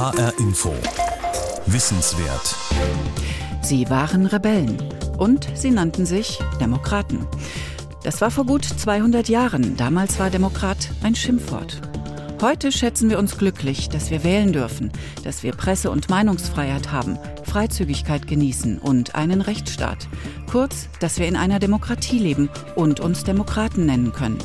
HR Info. Wissenswert. Sie waren Rebellen und sie nannten sich Demokraten. Das war vor gut 200 Jahren. Damals war Demokrat ein Schimpfwort. Heute schätzen wir uns glücklich, dass wir wählen dürfen, dass wir Presse- und Meinungsfreiheit haben, Freizügigkeit genießen und einen Rechtsstaat. Kurz, dass wir in einer Demokratie leben und uns Demokraten nennen können.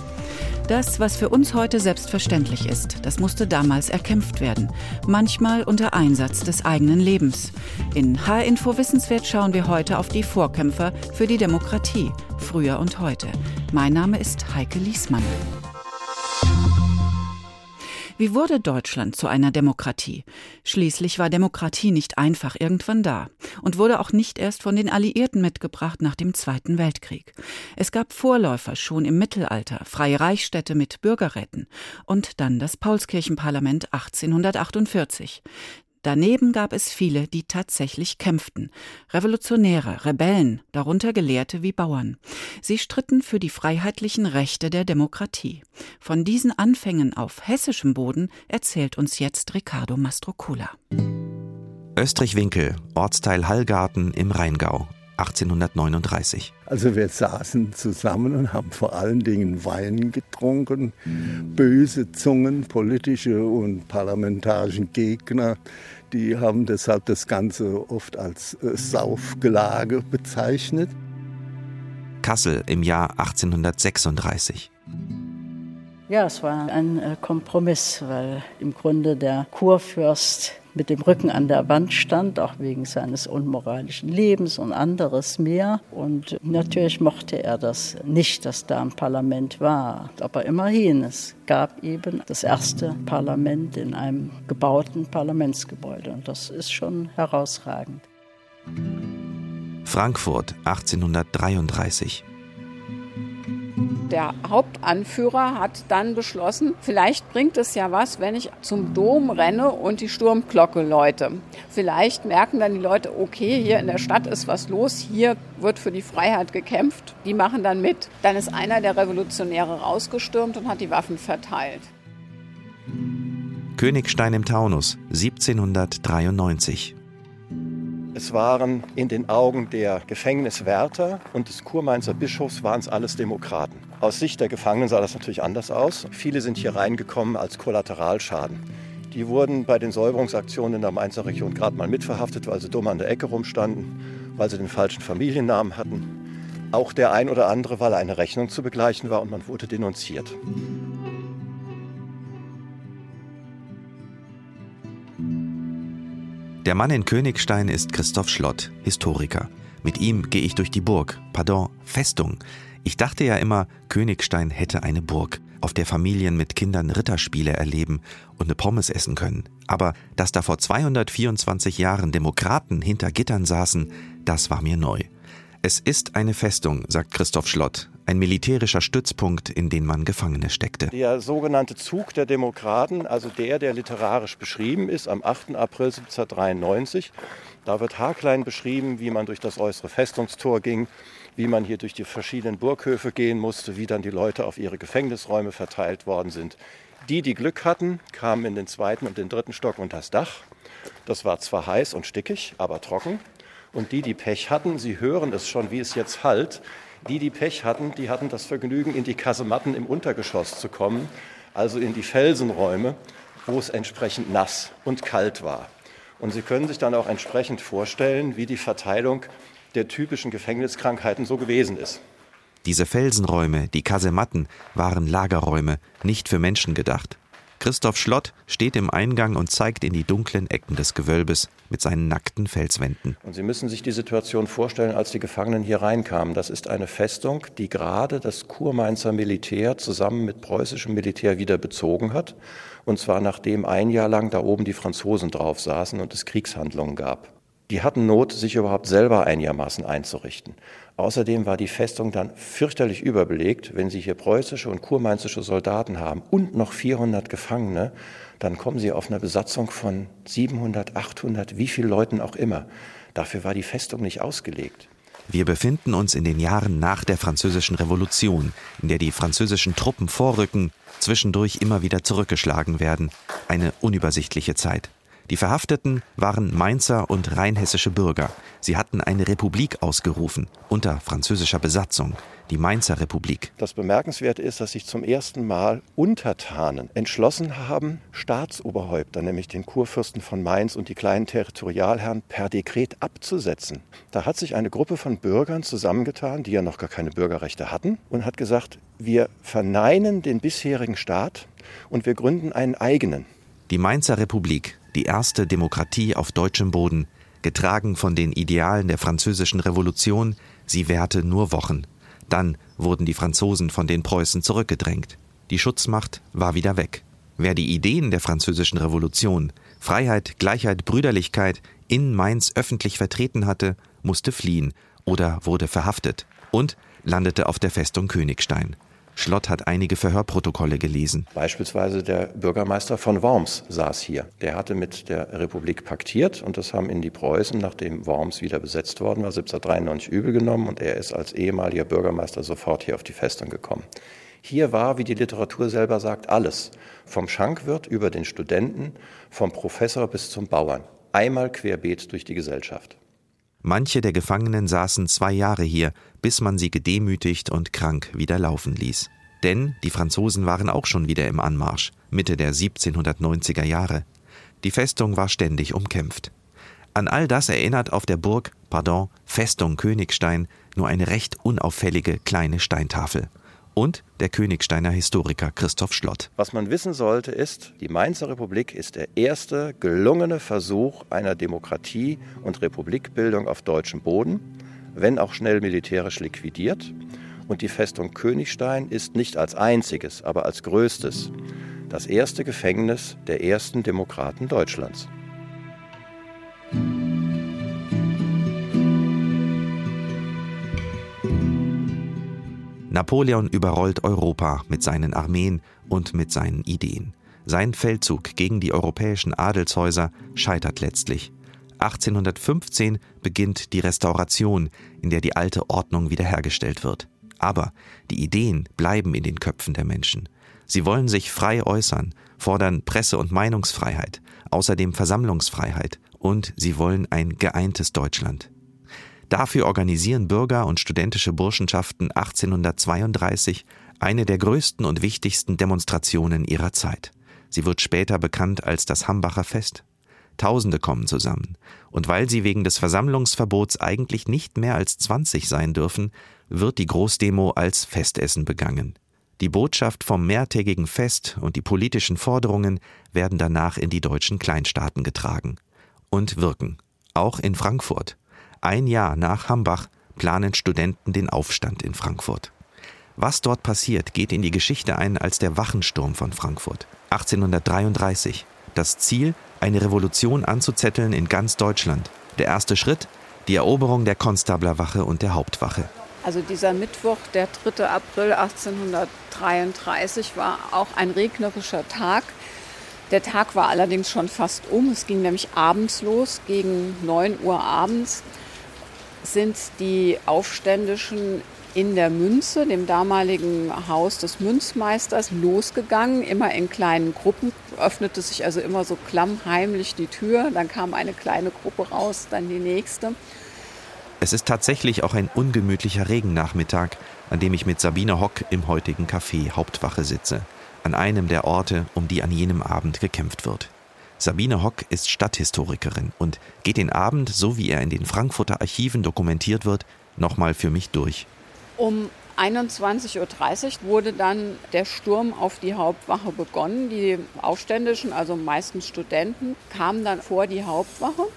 Das, was für uns heute selbstverständlich ist, das musste damals erkämpft werden. Manchmal unter Einsatz des eigenen Lebens. In H-Info Wissenswert schauen wir heute auf die Vorkämpfer für die Demokratie, früher und heute. Mein Name ist Heike Liesmann. Wie wurde Deutschland zu einer Demokratie? Schließlich war Demokratie nicht einfach irgendwann da und wurde auch nicht erst von den Alliierten mitgebracht nach dem Zweiten Weltkrieg. Es gab Vorläufer schon im Mittelalter, freie Reichsstädte mit Bürgerräten und dann das Paulskirchenparlament 1848. Daneben gab es viele, die tatsächlich kämpften. Revolutionäre, Rebellen, darunter Gelehrte wie Bauern. Sie stritten für die freiheitlichen Rechte der Demokratie. Von diesen Anfängen auf hessischem Boden erzählt uns jetzt Ricardo Mastrocola. Österreich-Winkel, Ortsteil Hallgarten im Rheingau, 1839. Also wir saßen zusammen und haben vor allen Dingen Wein getrunken. Böse Zungen, politische und parlamentarische Gegner, die haben deshalb das Ganze oft als äh, Saufgelage bezeichnet. Kassel im Jahr 1836. Ja, es war ein äh, Kompromiss, weil im Grunde der Kurfürst mit dem Rücken an der Wand stand, auch wegen seines unmoralischen Lebens und anderes mehr. Und natürlich mochte er das nicht, dass da ein Parlament war. Aber immerhin, es gab eben das erste Parlament in einem gebauten Parlamentsgebäude. Und das ist schon herausragend. Frankfurt 1833 der Hauptanführer hat dann beschlossen, vielleicht bringt es ja was, wenn ich zum Dom renne und die Sturmglocke läute. Vielleicht merken dann die Leute, okay, hier in der Stadt ist was los, hier wird für die Freiheit gekämpft. Die machen dann mit. Dann ist einer der Revolutionäre rausgestürmt und hat die Waffen verteilt. Königstein im Taunus, 1793. Es waren in den Augen der Gefängniswärter und des Kurmainzer Bischofs waren es alles Demokraten. Aus Sicht der Gefangenen sah das natürlich anders aus. Viele sind hier reingekommen als Kollateralschaden. Die wurden bei den Säuberungsaktionen in der Mainzer Region gerade mal mitverhaftet, weil sie dumm an der Ecke rumstanden, weil sie den falschen Familiennamen hatten. Auch der ein oder andere, weil eine Rechnung zu begleichen war und man wurde denunziert. Der Mann in Königstein ist Christoph Schlott, Historiker. Mit ihm gehe ich durch die Burg, pardon, Festung. Ich dachte ja immer, Königstein hätte eine Burg, auf der Familien mit Kindern Ritterspiele erleben und eine Pommes essen können. Aber dass da vor 224 Jahren Demokraten hinter Gittern saßen, das war mir neu. Es ist eine Festung, sagt Christoph Schlott, ein militärischer Stützpunkt, in den man Gefangene steckte. Der sogenannte Zug der Demokraten, also der, der literarisch beschrieben ist, am 8. April 1793, da wird haarklein beschrieben, wie man durch das äußere Festungstor ging, wie man hier durch die verschiedenen Burghöfe gehen musste, wie dann die Leute auf ihre Gefängnisräume verteilt worden sind. Die, die Glück hatten, kamen in den zweiten und den dritten Stock unter das Dach. Das war zwar heiß und stickig, aber trocken. Und die, die Pech hatten, Sie hören es schon, wie es jetzt halt, die, die Pech hatten, die hatten das Vergnügen, in die Kasematten im Untergeschoss zu kommen, also in die Felsenräume, wo es entsprechend nass und kalt war. Und Sie können sich dann auch entsprechend vorstellen, wie die Verteilung der typischen Gefängniskrankheiten so gewesen ist. Diese Felsenräume, die Kasematten, waren Lagerräume, nicht für Menschen gedacht. Christoph Schlott steht im Eingang und zeigt in die dunklen Ecken des Gewölbes mit seinen nackten Felswänden. Und Sie müssen sich die Situation vorstellen, als die Gefangenen hier reinkamen. Das ist eine Festung, die gerade das Kurmainzer Militär zusammen mit preußischem Militär wieder bezogen hat. Und zwar nachdem ein Jahr lang da oben die Franzosen drauf saßen und es Kriegshandlungen gab. Die hatten Not, sich überhaupt selber einigermaßen einzurichten. Außerdem war die Festung dann fürchterlich überbelegt. Wenn Sie hier preußische und kurmainzische Soldaten haben und noch 400 Gefangene, dann kommen Sie auf eine Besatzung von 700, 800, wie viel Leuten auch immer. Dafür war die Festung nicht ausgelegt. Wir befinden uns in den Jahren nach der Französischen Revolution, in der die französischen Truppen vorrücken, zwischendurch immer wieder zurückgeschlagen werden. Eine unübersichtliche Zeit. Die Verhafteten waren Mainzer und rheinhessische Bürger. Sie hatten eine Republik ausgerufen unter französischer Besatzung, die Mainzer Republik. Das Bemerkenswerte ist, dass sich zum ersten Mal Untertanen entschlossen haben, Staatsoberhäupter, nämlich den Kurfürsten von Mainz und die kleinen Territorialherren per Dekret abzusetzen. Da hat sich eine Gruppe von Bürgern zusammengetan, die ja noch gar keine Bürgerrechte hatten, und hat gesagt, wir verneinen den bisherigen Staat und wir gründen einen eigenen. Die Mainzer Republik, die erste Demokratie auf deutschem Boden, getragen von den Idealen der französischen Revolution, sie währte nur Wochen. Dann wurden die Franzosen von den Preußen zurückgedrängt. Die Schutzmacht war wieder weg. Wer die Ideen der französischen Revolution, Freiheit, Gleichheit, Brüderlichkeit in Mainz öffentlich vertreten hatte, musste fliehen oder wurde verhaftet und landete auf der Festung Königstein. Schlott hat einige Verhörprotokolle gelesen. Beispielsweise der Bürgermeister von Worms saß hier. Der hatte mit der Republik paktiert und das haben in die Preußen, nachdem Worms wieder besetzt worden war, 1793 übel genommen und er ist als ehemaliger Bürgermeister sofort hier auf die Festung gekommen. Hier war, wie die Literatur selber sagt, alles. Vom Schankwirt über den Studenten, vom Professor bis zum Bauern. Einmal querbeet durch die Gesellschaft. Manche der Gefangenen saßen zwei Jahre hier, bis man sie gedemütigt und krank wieder laufen ließ. Denn die Franzosen waren auch schon wieder im Anmarsch, Mitte der 1790er Jahre. Die Festung war ständig umkämpft. An all das erinnert auf der Burg, pardon, Festung Königstein nur eine recht unauffällige kleine Steintafel und der Königsteiner Historiker Christoph Schlott. Was man wissen sollte, ist, die Mainzer Republik ist der erste gelungene Versuch einer Demokratie und Republikbildung auf deutschem Boden, wenn auch schnell militärisch liquidiert. Und die Festung Königstein ist nicht als einziges, aber als größtes das erste Gefängnis der ersten Demokraten Deutschlands. Napoleon überrollt Europa mit seinen Armeen und mit seinen Ideen. Sein Feldzug gegen die europäischen Adelshäuser scheitert letztlich. 1815 beginnt die Restauration, in der die alte Ordnung wiederhergestellt wird. Aber die Ideen bleiben in den Köpfen der Menschen. Sie wollen sich frei äußern, fordern Presse- und Meinungsfreiheit, außerdem Versammlungsfreiheit und sie wollen ein geeintes Deutschland. Dafür organisieren Bürger und studentische Burschenschaften 1832 eine der größten und wichtigsten Demonstrationen ihrer Zeit. Sie wird später bekannt als das Hambacher Fest. Tausende kommen zusammen, und weil sie wegen des Versammlungsverbots eigentlich nicht mehr als 20 sein dürfen, wird die Großdemo als Festessen begangen. Die Botschaft vom mehrtägigen Fest und die politischen Forderungen werden danach in die deutschen Kleinstaaten getragen und wirken, auch in Frankfurt. Ein Jahr nach Hambach planen Studenten den Aufstand in Frankfurt. Was dort passiert, geht in die Geschichte ein als der Wachensturm von Frankfurt 1833. Das Ziel, eine Revolution anzuzetteln in ganz Deutschland. Der erste Schritt, die Eroberung der Konstablerwache und der Hauptwache. Also dieser Mittwoch, der 3. April 1833, war auch ein regnerischer Tag. Der Tag war allerdings schon fast um. Es ging nämlich abends los, gegen 9 Uhr abends sind die Aufständischen in der Münze, dem damaligen Haus des Münzmeisters, losgegangen, immer in kleinen Gruppen, öffnete sich also immer so klammheimlich die Tür, dann kam eine kleine Gruppe raus, dann die nächste. Es ist tatsächlich auch ein ungemütlicher Regennachmittag, an dem ich mit Sabine Hock im heutigen Café Hauptwache sitze, an einem der Orte, um die an jenem Abend gekämpft wird. Sabine Hock ist Stadthistorikerin und geht den Abend, so wie er in den Frankfurter Archiven dokumentiert wird, nochmal für mich durch. Um 21.30 Uhr wurde dann der Sturm auf die Hauptwache begonnen. Die Aufständischen, also meistens Studenten, kamen dann vor die Hauptwache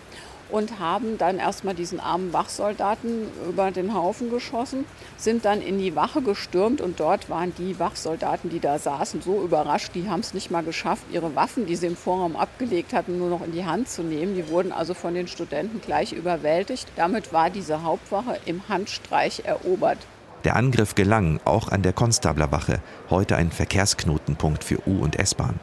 und haben dann erstmal diesen armen Wachsoldaten über den Haufen geschossen, sind dann in die Wache gestürmt und dort waren die Wachsoldaten, die da saßen, so überrascht, die haben es nicht mal geschafft, ihre Waffen, die sie im Vorraum abgelegt hatten, nur noch in die Hand zu nehmen. Die wurden also von den Studenten gleich überwältigt. Damit war diese Hauptwache im Handstreich erobert. Der Angriff gelang auch an der Konstablerwache, heute ein Verkehrsknotenpunkt für U- und S-Bahn.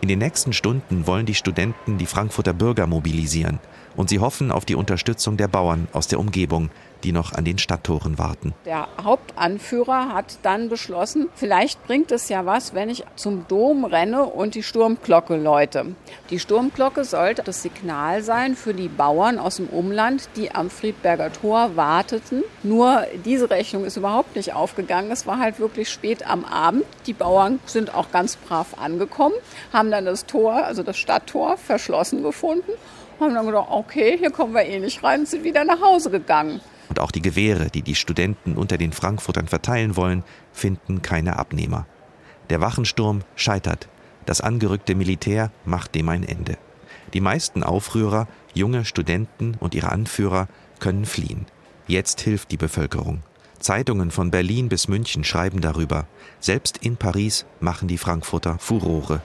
In den nächsten Stunden wollen die Studenten die Frankfurter Bürger mobilisieren und sie hoffen auf die Unterstützung der Bauern aus der Umgebung, die noch an den Stadttoren warten. Der Hauptanführer hat dann beschlossen, vielleicht bringt es ja was, wenn ich zum Dom renne und die Sturmglocke läute. Die Sturmglocke sollte das Signal sein für die Bauern aus dem Umland, die am Friedberger Tor warteten. Nur diese Rechnung ist überhaupt nicht aufgegangen. Es war halt wirklich spät am Abend. Die Bauern sind auch ganz brav angekommen, haben dann das Tor, also das Stadttor, verschlossen gefunden haben dann gedacht, okay, hier kommen wir eh nicht rein und sind wieder nach Hause gegangen. Und auch die Gewehre, die die Studenten unter den Frankfurtern verteilen wollen, finden keine Abnehmer. Der Wachensturm scheitert. Das angerückte Militär macht dem ein Ende. Die meisten Aufrührer, junge Studenten und ihre Anführer können fliehen. Jetzt hilft die Bevölkerung. Zeitungen von Berlin bis München schreiben darüber. Selbst in Paris machen die Frankfurter Furore.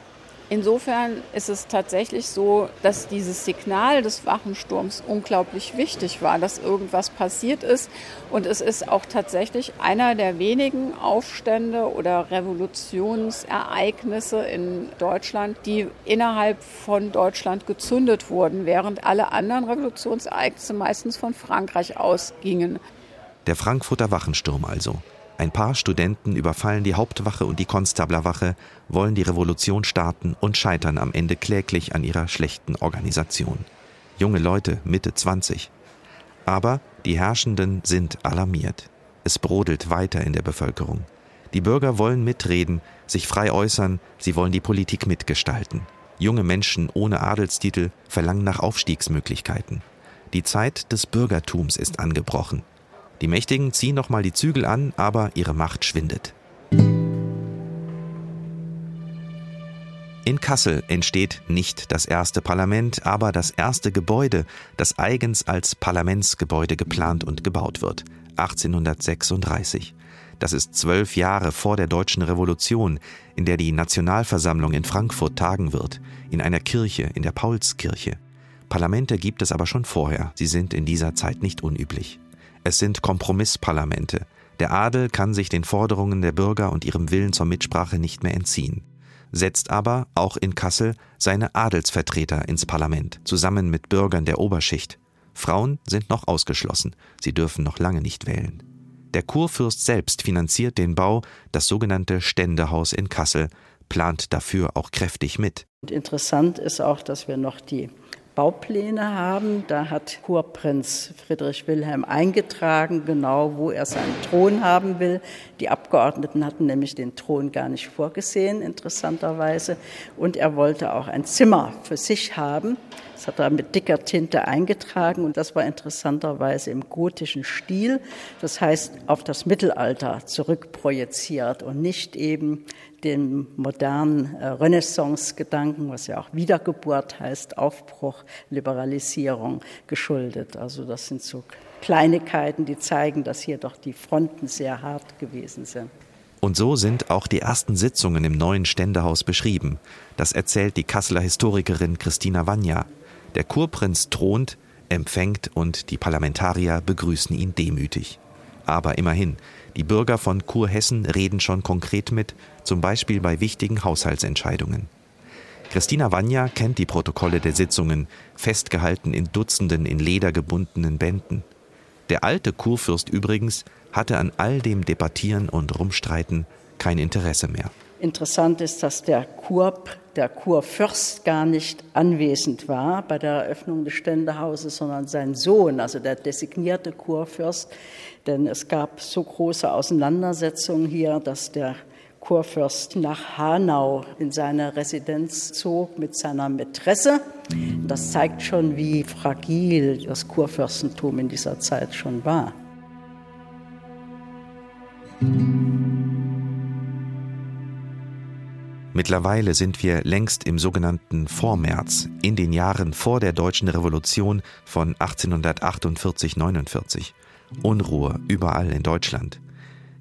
Insofern ist es tatsächlich so, dass dieses Signal des Wachensturms unglaublich wichtig war, dass irgendwas passiert ist. Und es ist auch tatsächlich einer der wenigen Aufstände oder Revolutionsereignisse in Deutschland, die innerhalb von Deutschland gezündet wurden, während alle anderen Revolutionsereignisse meistens von Frankreich ausgingen. Der Frankfurter Wachensturm also. Ein paar Studenten überfallen die Hauptwache und die Konstablerwache, wollen die Revolution starten und scheitern am Ende kläglich an ihrer schlechten Organisation. Junge Leute, Mitte 20. Aber die Herrschenden sind alarmiert. Es brodelt weiter in der Bevölkerung. Die Bürger wollen mitreden, sich frei äußern, sie wollen die Politik mitgestalten. Junge Menschen ohne Adelstitel verlangen nach Aufstiegsmöglichkeiten. Die Zeit des Bürgertums ist angebrochen. Die Mächtigen ziehen nochmal die Zügel an, aber ihre Macht schwindet. In Kassel entsteht nicht das erste Parlament, aber das erste Gebäude, das eigens als Parlamentsgebäude geplant und gebaut wird, 1836. Das ist zwölf Jahre vor der Deutschen Revolution, in der die Nationalversammlung in Frankfurt tagen wird, in einer Kirche, in der Paulskirche. Parlamente gibt es aber schon vorher, sie sind in dieser Zeit nicht unüblich. Es sind Kompromissparlamente. Der Adel kann sich den Forderungen der Bürger und ihrem Willen zur Mitsprache nicht mehr entziehen, setzt aber, auch in Kassel, seine Adelsvertreter ins Parlament, zusammen mit Bürgern der Oberschicht. Frauen sind noch ausgeschlossen, sie dürfen noch lange nicht wählen. Der Kurfürst selbst finanziert den Bau, das sogenannte Ständehaus in Kassel, plant dafür auch kräftig mit. Und interessant ist auch, dass wir noch die Baupläne haben. Da hat Kurprinz Friedrich Wilhelm eingetragen, genau wo er seinen Thron haben will. Die Abgeordneten hatten nämlich den Thron gar nicht vorgesehen, interessanterweise. Und er wollte auch ein Zimmer für sich haben. Hat er mit dicker Tinte eingetragen und das war interessanterweise im gotischen Stil. Das heißt, auf das Mittelalter zurückprojiziert und nicht eben dem modernen äh, Renaissance-Gedanken, was ja auch Wiedergeburt heißt, Aufbruch, Liberalisierung geschuldet. Also das sind so Kleinigkeiten, die zeigen, dass hier doch die Fronten sehr hart gewesen sind. Und so sind auch die ersten Sitzungen im neuen Ständehaus beschrieben. Das erzählt die Kasseler Historikerin Christina Wanja. Der Kurprinz thront, empfängt und die Parlamentarier begrüßen ihn demütig. Aber immerhin, die Bürger von Kurhessen reden schon konkret mit, zum Beispiel bei wichtigen Haushaltsentscheidungen. Christina Wanja kennt die Protokolle der Sitzungen, festgehalten in Dutzenden in Leder gebundenen Bänden. Der alte Kurfürst übrigens hatte an all dem Debattieren und Rumstreiten kein Interesse mehr. Interessant ist, dass der Kurp, der Kurfürst gar nicht anwesend war bei der Eröffnung des Ständehauses, sondern sein Sohn, also der designierte Kurfürst. Denn es gab so große Auseinandersetzungen hier, dass der Kurfürst nach Hanau in seine Residenz zog mit seiner Mätresse. Das zeigt schon, wie fragil das Kurfürstentum in dieser Zeit schon war. Mittlerweile sind wir längst im sogenannten Vormärz, in den Jahren vor der deutschen Revolution von 1848-49. Unruhe überall in Deutschland.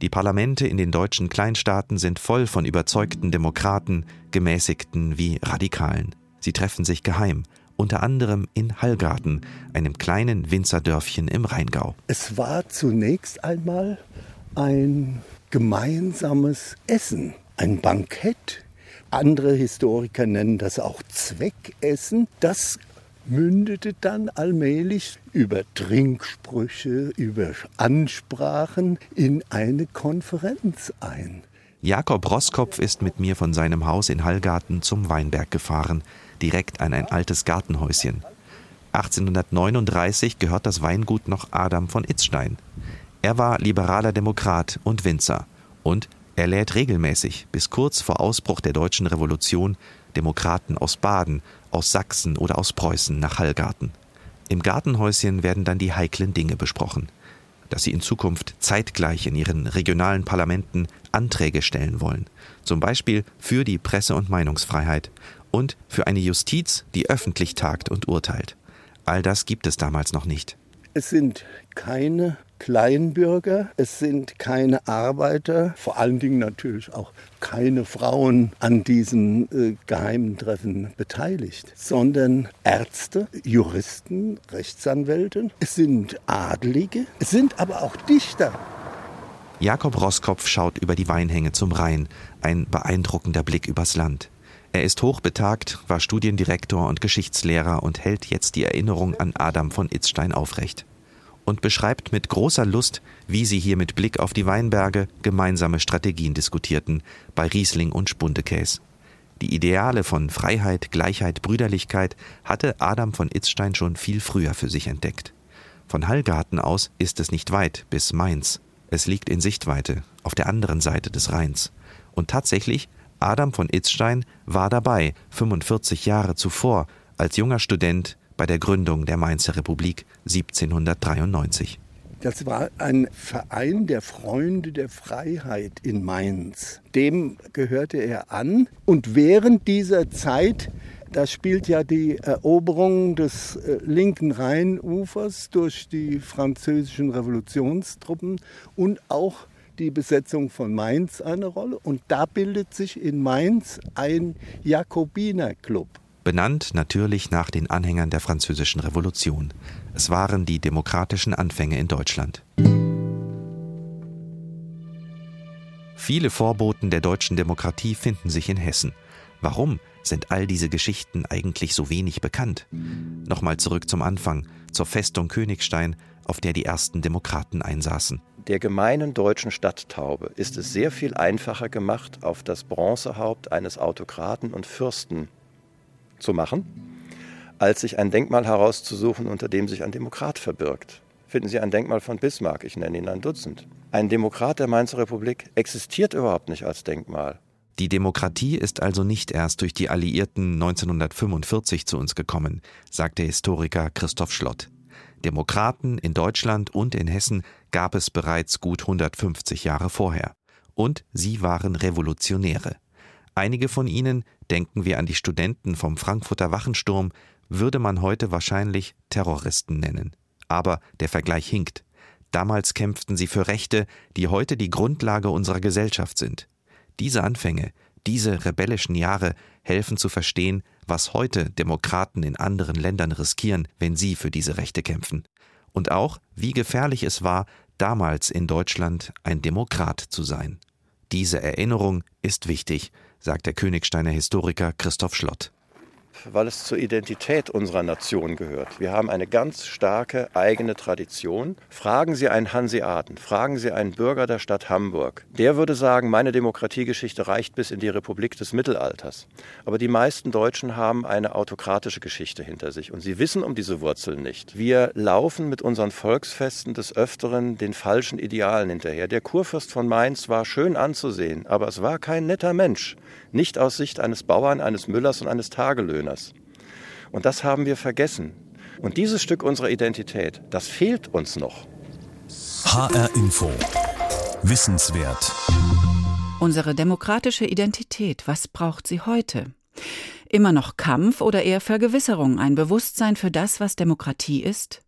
Die Parlamente in den deutschen Kleinstaaten sind voll von überzeugten Demokraten, gemäßigten wie Radikalen. Sie treffen sich geheim, unter anderem in Hallgarten, einem kleinen Winzerdörfchen im Rheingau. Es war zunächst einmal ein gemeinsames Essen, ein Bankett. Andere Historiker nennen das auch Zweckessen. Das mündete dann allmählich über Trinksprüche, über Ansprachen in eine Konferenz ein. Jakob Roskopf ist mit mir von seinem Haus in Hallgarten zum Weinberg gefahren, direkt an ein altes Gartenhäuschen. 1839 gehört das Weingut noch Adam von Itzstein. Er war liberaler Demokrat und Winzer. Und er lädt regelmäßig, bis kurz vor Ausbruch der deutschen Revolution, Demokraten aus Baden, aus Sachsen oder aus Preußen nach Hallgarten. Im Gartenhäuschen werden dann die heiklen Dinge besprochen. Dass sie in Zukunft zeitgleich in ihren regionalen Parlamenten Anträge stellen wollen. Zum Beispiel für die Presse- und Meinungsfreiheit und für eine Justiz, die öffentlich tagt und urteilt. All das gibt es damals noch nicht. Es sind keine Kleinbürger, es sind keine Arbeiter, vor allen Dingen natürlich auch keine Frauen an diesen äh, geheimen Treffen beteiligt, sondern Ärzte, Juristen, Rechtsanwälte, es sind Adlige, es sind aber auch Dichter. Jakob Roskopf schaut über die Weinhänge zum Rhein, ein beeindruckender Blick übers Land. Er ist hochbetagt, war Studiendirektor und Geschichtslehrer und hält jetzt die Erinnerung an Adam von Itzstein aufrecht. Und beschreibt mit großer Lust, wie sie hier mit Blick auf die Weinberge gemeinsame Strategien diskutierten, bei Riesling und Spundekäs. Die Ideale von Freiheit, Gleichheit, Brüderlichkeit hatte Adam von Itzstein schon viel früher für sich entdeckt. Von Hallgarten aus ist es nicht weit bis Mainz. Es liegt in Sichtweite, auf der anderen Seite des Rheins. Und tatsächlich Adam von Itzstein war dabei, 45 Jahre zuvor, als junger Student bei der Gründung der Mainzer Republik 1793. Das war ein Verein der Freunde der Freiheit in Mainz. Dem gehörte er an. Und während dieser Zeit, da spielt ja die Eroberung des äh, linken Rheinufers durch die französischen Revolutionstruppen und auch die Besetzung von Mainz eine Rolle. Und da bildet sich in Mainz ein Jakobinerclub. Benannt natürlich nach den Anhängern der Französischen Revolution. Es waren die demokratischen Anfänge in Deutschland. Viele Vorboten der deutschen Demokratie finden sich in Hessen. Warum sind all diese Geschichten eigentlich so wenig bekannt? Nochmal zurück zum Anfang, zur Festung Königstein, auf der die ersten Demokraten einsaßen der gemeinen deutschen Stadttaube ist es sehr viel einfacher gemacht, auf das Bronzehaupt eines Autokraten und Fürsten zu machen, als sich ein Denkmal herauszusuchen, unter dem sich ein Demokrat verbirgt. Finden Sie ein Denkmal von Bismarck, ich nenne ihn ein Dutzend. Ein Demokrat der Mainzer Republik existiert überhaupt nicht als Denkmal. Die Demokratie ist also nicht erst durch die Alliierten 1945 zu uns gekommen, sagt der Historiker Christoph Schlott. Demokraten in Deutschland und in Hessen gab es bereits gut 150 Jahre vorher. Und sie waren Revolutionäre. Einige von ihnen, denken wir an die Studenten vom Frankfurter Wachensturm, würde man heute wahrscheinlich Terroristen nennen. Aber der Vergleich hinkt. Damals kämpften sie für Rechte, die heute die Grundlage unserer Gesellschaft sind. Diese Anfänge, diese rebellischen Jahre helfen zu verstehen, was heute Demokraten in anderen Ländern riskieren, wenn sie für diese Rechte kämpfen. Und auch, wie gefährlich es war, damals in Deutschland ein Demokrat zu sein. Diese Erinnerung ist wichtig, sagt der Königsteiner Historiker Christoph Schlott weil es zur Identität unserer Nation gehört. Wir haben eine ganz starke eigene Tradition. Fragen Sie einen Hanseaten, fragen Sie einen Bürger der Stadt Hamburg. Der würde sagen, meine Demokratiegeschichte reicht bis in die Republik des Mittelalters. Aber die meisten Deutschen haben eine autokratische Geschichte hinter sich und sie wissen um diese Wurzeln nicht. Wir laufen mit unseren Volksfesten des Öfteren den falschen Idealen hinterher. Der Kurfürst von Mainz war schön anzusehen, aber es war kein netter Mensch. Nicht aus Sicht eines Bauern, eines Müllers und eines Tagelöhners. Und das haben wir vergessen. Und dieses Stück unserer Identität, das fehlt uns noch. HR Info. Wissenswert. Unsere demokratische Identität, was braucht sie heute? Immer noch Kampf oder eher Vergewisserung, ein Bewusstsein für das, was Demokratie ist?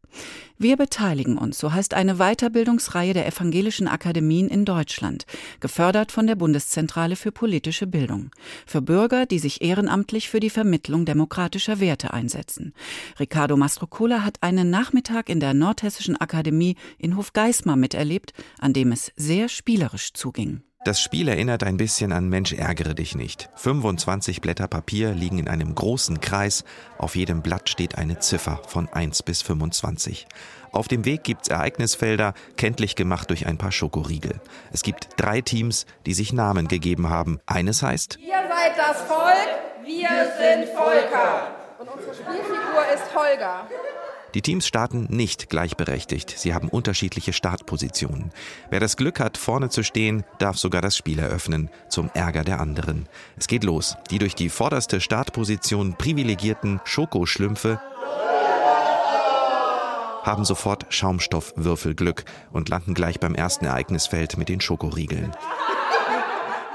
Wir beteiligen uns, so heißt eine Weiterbildungsreihe der evangelischen Akademien in Deutschland, gefördert von der Bundeszentrale für politische Bildung, für Bürger, die sich ehrenamtlich für die Vermittlung demokratischer Werte einsetzen. Ricardo Mastrocola hat einen Nachmittag in der Nordhessischen Akademie in Hofgeismar miterlebt, an dem es sehr spielerisch zuging. Das Spiel erinnert ein bisschen an Mensch ärgere dich nicht. 25 Blätter Papier liegen in einem großen Kreis. Auf jedem Blatt steht eine Ziffer von 1 bis 25. Auf dem Weg gibt's Ereignisfelder, kenntlich gemacht durch ein paar Schokoriegel. Es gibt drei Teams, die sich Namen gegeben haben. Eines heißt Ihr seid das Volk, wir sind Volker. Und unsere Spielfigur ist Holger. Die Teams starten nicht gleichberechtigt. Sie haben unterschiedliche Startpositionen. Wer das Glück hat, vorne zu stehen, darf sogar das Spiel eröffnen, zum Ärger der anderen. Es geht los. Die durch die vorderste Startposition privilegierten Schokoschlümpfe haben sofort Schaumstoffwürfelglück und landen gleich beim ersten Ereignisfeld mit den Schokoriegeln.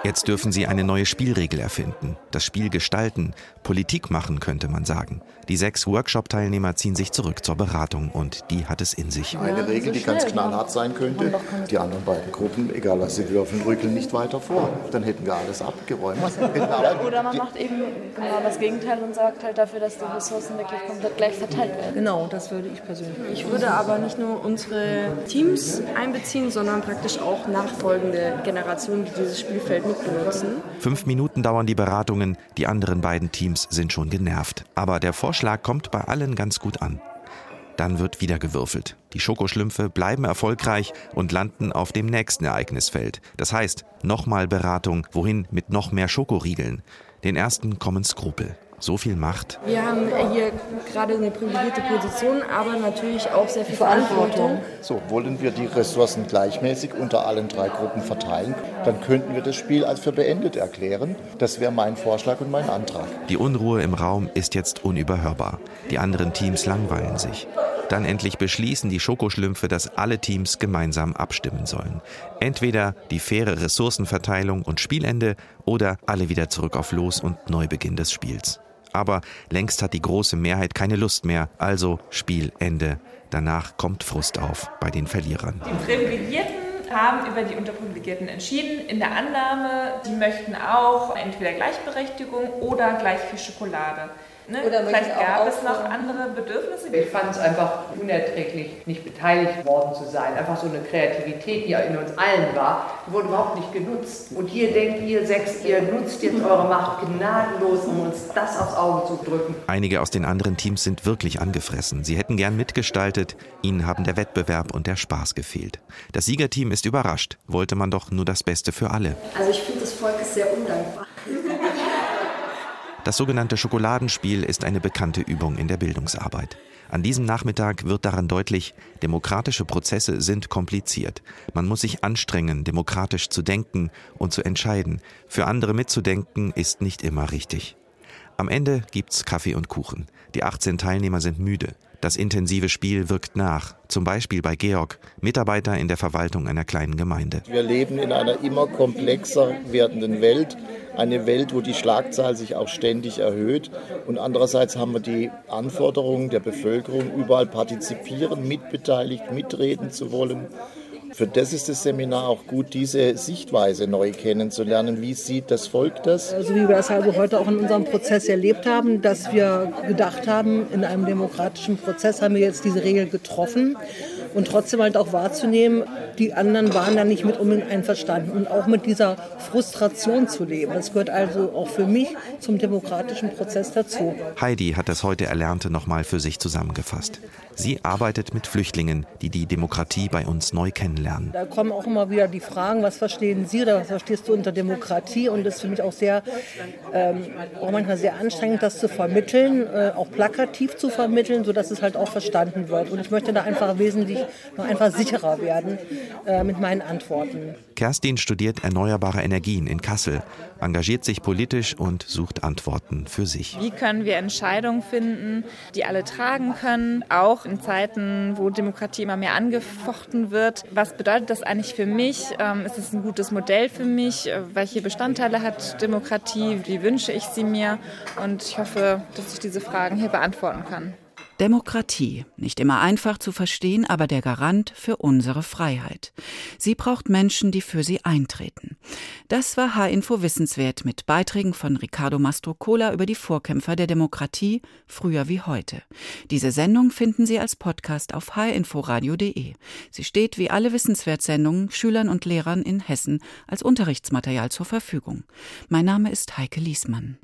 Jetzt dürfen sie eine neue Spielregel erfinden, das Spiel gestalten, Politik machen, könnte man sagen. Die sechs Workshop-Teilnehmer ziehen sich zurück zur Beratung und die hat es in sich. Eine Regel, die ganz knallhart sein könnte, die anderen beiden Gruppen, egal was sie würfeln, rückeln nicht weiter vor. Dann hätten wir alles abgeräumt. Oder man macht eben genau das Gegenteil und sagt halt dafür, dass die Ressourcen wirklich komplett gleich verteilt werden. Genau, das würde ich persönlich. Ich würde aber nicht nur unsere Teams einbeziehen, sondern praktisch auch nachfolgende Generationen, die dieses Spielfeld mitbenutzen. Fünf Minuten dauern die Beratungen, die anderen beiden Teams sind schon genervt. Aber der Vorschlag kommt bei allen ganz gut an. Dann wird wieder gewürfelt. Die Schokoschlümpfe bleiben erfolgreich und landen auf dem nächsten Ereignisfeld. Das heißt, nochmal Beratung, wohin mit noch mehr Schokoriegeln. Den ersten kommen Skrupel. So viel Macht. Wir haben hier gerade eine privilegierte Position, aber natürlich auch sehr viel Verantwortung. So, wollen wir die Ressourcen gleichmäßig unter allen drei Gruppen verteilen, dann könnten wir das Spiel als für beendet erklären. Das wäre mein Vorschlag und mein Antrag. Die Unruhe im Raum ist jetzt unüberhörbar. Die anderen Teams langweilen sich. Dann endlich beschließen die Schokoschlümpfe, dass alle Teams gemeinsam abstimmen sollen. Entweder die faire Ressourcenverteilung und Spielende oder alle wieder zurück auf Los und Neubeginn des Spiels. Aber längst hat die große Mehrheit keine Lust mehr, also Spielende. Danach kommt Frust auf bei den Verlierern. Die Privilegierten haben über die Unterprivilegierten entschieden, in der Annahme, die möchten auch entweder Gleichberechtigung oder gleich viel Schokolade. Ne? Oder Vielleicht gab es noch andere Bedürfnisse. Ich fand es einfach unerträglich, nicht beteiligt worden zu sein. Einfach so eine Kreativität, die in uns allen war, die wurde überhaupt nicht genutzt. Und ihr denkt, ihr sechs, ihr nutzt jetzt eure Macht gnadenlos, um uns das aufs Auge zu drücken. Einige aus den anderen Teams sind wirklich angefressen. Sie hätten gern mitgestaltet, ihnen haben der Wettbewerb und der Spaß gefehlt. Das Siegerteam ist überrascht, wollte man doch nur das Beste für alle. Also ich finde, das Volk ist sehr undankbar. Das sogenannte Schokoladenspiel ist eine bekannte Übung in der Bildungsarbeit. An diesem Nachmittag wird daran deutlich, demokratische Prozesse sind kompliziert. Man muss sich anstrengen, demokratisch zu denken und zu entscheiden. Für andere mitzudenken ist nicht immer richtig. Am Ende gibt's Kaffee und Kuchen. Die 18 Teilnehmer sind müde. Das intensive Spiel wirkt nach. Zum Beispiel bei Georg, Mitarbeiter in der Verwaltung einer kleinen Gemeinde. Wir leben in einer immer komplexer werdenden Welt. Eine Welt, wo die Schlagzahl sich auch ständig erhöht. Und andererseits haben wir die Anforderungen der Bevölkerung, überall partizipieren, mitbeteiligt, mitreden zu wollen. Für das ist das Seminar auch gut, diese Sichtweise neu kennenzulernen. Wie sieht das Volk das? So wie wir das also heute auch in unserem Prozess erlebt haben, dass wir gedacht haben, in einem demokratischen Prozess haben wir jetzt diese Regel getroffen und trotzdem halt auch wahrzunehmen, die anderen waren da nicht mit unbedingt einverstanden und auch mit dieser Frustration zu leben. Das gehört also auch für mich zum demokratischen Prozess dazu. Heidi hat das heute Erlernte nochmal für sich zusammengefasst. Sie arbeitet mit Flüchtlingen, die die Demokratie bei uns neu kennenlernen. Da kommen auch immer wieder die Fragen, was verstehen Sie oder was verstehst du unter Demokratie? Und das finde ich auch sehr, ähm, auch manchmal sehr anstrengend, das zu vermitteln, äh, auch plakativ zu vermitteln, sodass es halt auch verstanden wird. Und ich möchte da einfach wesentlich noch einfach sicherer werden äh, mit meinen Antworten. Kerstin studiert erneuerbare Energien in Kassel, engagiert sich politisch und sucht Antworten für sich. Wie können wir Entscheidungen finden, die alle tragen können, auch in Zeiten, wo Demokratie immer mehr angefochten wird? Was bedeutet das eigentlich für mich? Ähm, Ist es ein gutes Modell für mich? Äh, Welche Bestandteile hat Demokratie? Wie wünsche ich sie mir? Und ich hoffe, dass ich diese Fragen hier beantworten kann. Demokratie, nicht immer einfach zu verstehen, aber der Garant für unsere Freiheit. Sie braucht Menschen, die für sie eintreten. Das war H-Info Wissenswert mit Beiträgen von Ricardo Mastrocola über die Vorkämpfer der Demokratie, früher wie heute. Diese Sendung finden Sie als Podcast auf hinforadio.de. Sie steht wie alle Wissenswertsendungen Schülern und Lehrern in Hessen als Unterrichtsmaterial zur Verfügung. Mein Name ist Heike Liesmann.